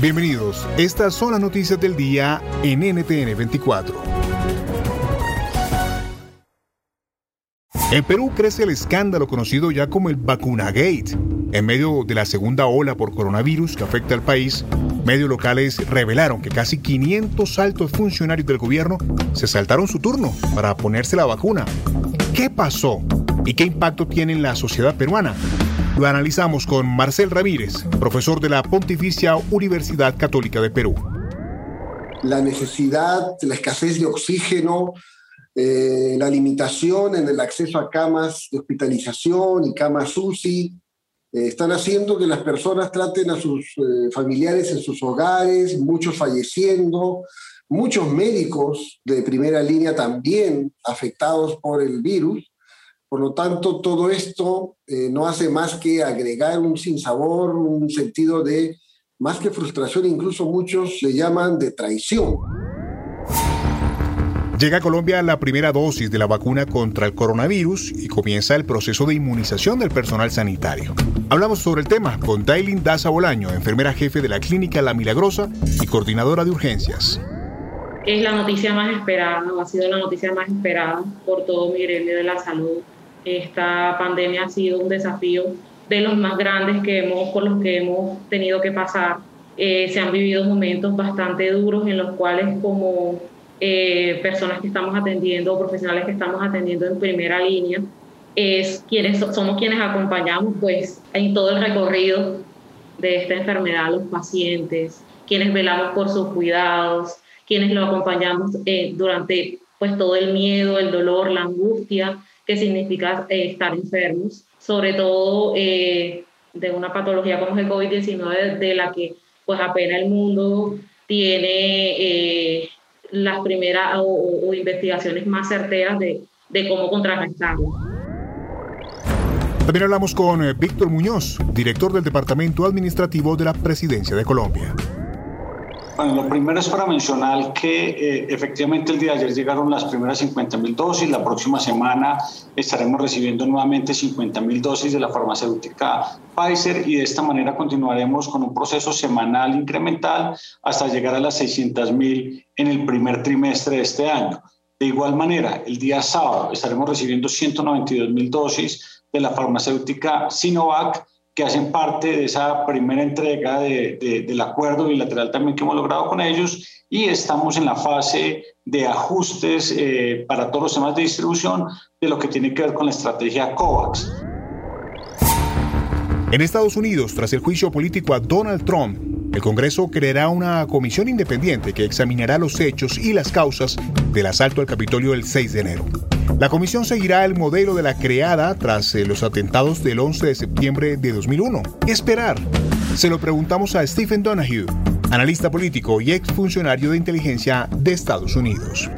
Bienvenidos. Estas son las noticias del día en NTN 24. En Perú crece el escándalo conocido ya como el Vacunagate. En medio de la segunda ola por coronavirus que afecta al país, medios locales revelaron que casi 500 altos funcionarios del gobierno se saltaron su turno para ponerse la vacuna. ¿Qué pasó? ¿Y qué impacto tiene en la sociedad peruana? Lo analizamos con Marcel Ramírez, profesor de la Pontificia Universidad Católica de Perú. La necesidad, la escasez de oxígeno, eh, la limitación en el acceso a camas de hospitalización y camas UCI, eh, están haciendo que las personas traten a sus eh, familiares en sus hogares, muchos falleciendo, muchos médicos de primera línea también afectados por el virus. Por lo tanto, todo esto no hace más que agregar un sinsabor, un sentido de, más que frustración, incluso muchos le llaman de traición. Llega a Colombia la primera dosis de la vacuna contra el coronavirus y comienza el proceso de inmunización del personal sanitario. Hablamos sobre el tema con Dailin Daza Bolaño, enfermera jefe de la Clínica La Milagrosa y coordinadora de urgencias. Es la noticia más esperada, ha sido la noticia más esperada por todo mi gremio de la salud. Esta pandemia ha sido un desafío de los más grandes que hemos, por los que hemos tenido que pasar. Eh, se han vivido momentos bastante duros en los cuales como eh, personas que estamos atendiendo, profesionales que estamos atendiendo en primera línea, es quienes somos quienes acompañamos pues en todo el recorrido de esta enfermedad a los pacientes, quienes velamos por sus cuidados, quienes lo acompañamos eh, durante pues todo el miedo, el dolor, la angustia que significa eh, estar enfermos, sobre todo de una patología como el COVID-19 de la que pues apenas el mundo tiene las primeras o, investigaciones más certeras de, de cómo contrarrestarlo. También hablamos con eh, Víctor Muñoz, director del Departamento Administrativo de la Presidencia de Colombia. Bueno, lo primero es para mencionar que eh, efectivamente el día de ayer llegaron las primeras 50 mil dosis. La próxima semana estaremos recibiendo nuevamente 50 mil dosis de la farmacéutica Pfizer y de esta manera continuaremos con un proceso semanal incremental hasta llegar a las 600 mil en el primer trimestre de este año. De igual manera, el día sábado estaremos recibiendo 192 mil dosis de la farmacéutica Sinovac que hacen parte de esa primera entrega de, del acuerdo bilateral también que hemos logrado con ellos y estamos en la fase de ajustes eh, para todos los temas de distribución de lo que tiene que ver con la estrategia COVAX. En Estados Unidos, tras el juicio político a Donald Trump, el Congreso creará una comisión independiente que examinará los hechos y las causas del asalto al Capitolio el 6 de enero. La comisión seguirá el modelo de la creada tras eh, los atentados del 11 de septiembre de 2001. ¿Qué esperar? Se lo preguntamos a Stephen Donahue, analista político y exfuncionario de inteligencia de Estados Unidos.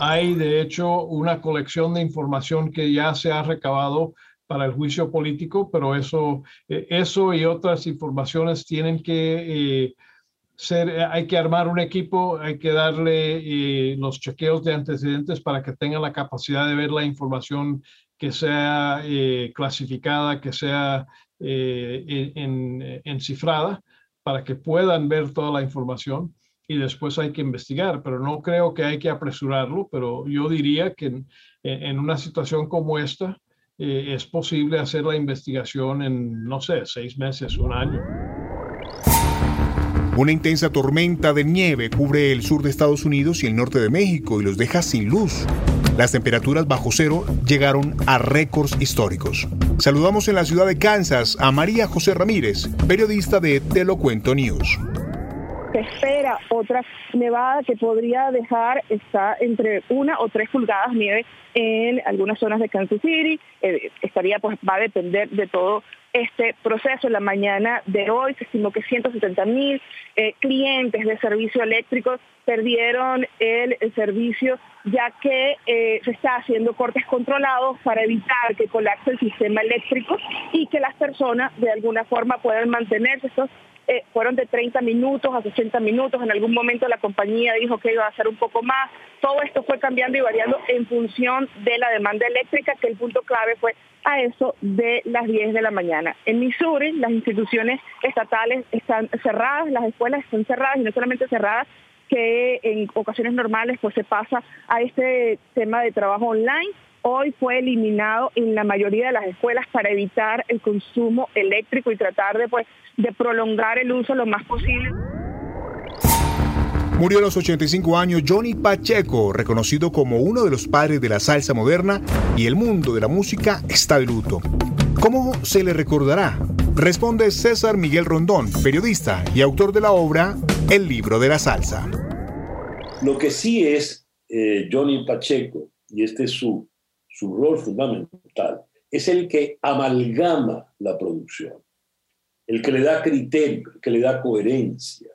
Hay, de hecho, una colección de información que ya se ha recabado para el juicio político, pero eso, eh, eso y otras informaciones tienen que eh, ser, eh, hay que armar un equipo, hay que darle los chequeos de antecedentes para que tengan la capacidad de ver la información que sea clasificada, que sea encifrada, para que puedan ver toda la información y después hay que investigar, pero no creo que hay que apresurarlo, pero yo diría que en una situación como esta, eh, es posible hacer la investigación en, no sé, seis meses, un año. Una intensa tormenta de nieve cubre el sur de Estados Unidos y el norte de México y los deja sin luz. Las temperaturas bajo cero llegaron a récords históricos. Saludamos en la ciudad de Kansas a María José Ramírez, periodista de Te lo cuento News. Se espera otra nevada que podría dejar está entre una o tres pulgadas nieve en algunas zonas de Kansas City. Eh, estaría, pues, va a depender de todo este proceso. En la mañana de hoy se estimó que 170 mil eh, clientes de servicio eléctrico perdieron el, servicio ya que eh, se está haciendo cortes controlados para evitar que colapse el sistema eléctrico y que las personas de alguna forma puedan mantenerse. Estos eh, fueron de 30 minutos a 60 minutos. En algún momento la compañía dijo que iba a hacer un poco más. Todo esto fue cambiando y variando en función de la demanda eléctrica, que el punto clave fue a eso de las 10 de la mañana. En Missouri las instituciones estatales están cerradas, las escuelas están cerradas y no solamente cerradas, que en ocasiones normales pues se pasa a este tema de trabajo online hoy fue eliminado en la mayoría de las escuelas para evitar el consumo eléctrico y tratar de, pues, de prolongar el uso lo más posible. Murió a los 85 años Johnny Pacheco, reconocido como uno de los padres de la salsa moderna y el mundo de la música está de luto. ¿Cómo se le recordará? Responde César Miguel Rondón, periodista y autor de la obra El libro de la salsa. Lo que sí es eh, Johnny Pacheco, y este es su su rol fundamental, es el que amalgama la producción, el que le da criterio, el que le da coherencia,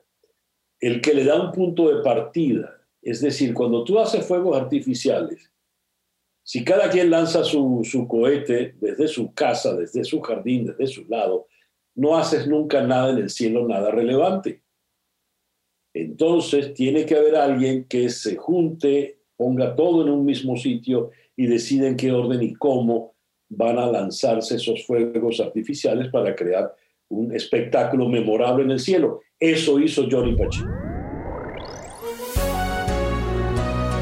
el que le da un punto de partida. Es decir, cuando tú haces fuegos artificiales, si cada quien lanza su, su cohete desde su casa, desde su jardín, desde su lado, no haces nunca nada en el cielo, nada relevante. Entonces tiene que haber alguien que se junte, ponga todo en un mismo sitio y deciden qué orden y cómo van a lanzarse esos fuegos artificiales para crear un espectáculo memorable en el cielo. Eso hizo Johnny Pacheco.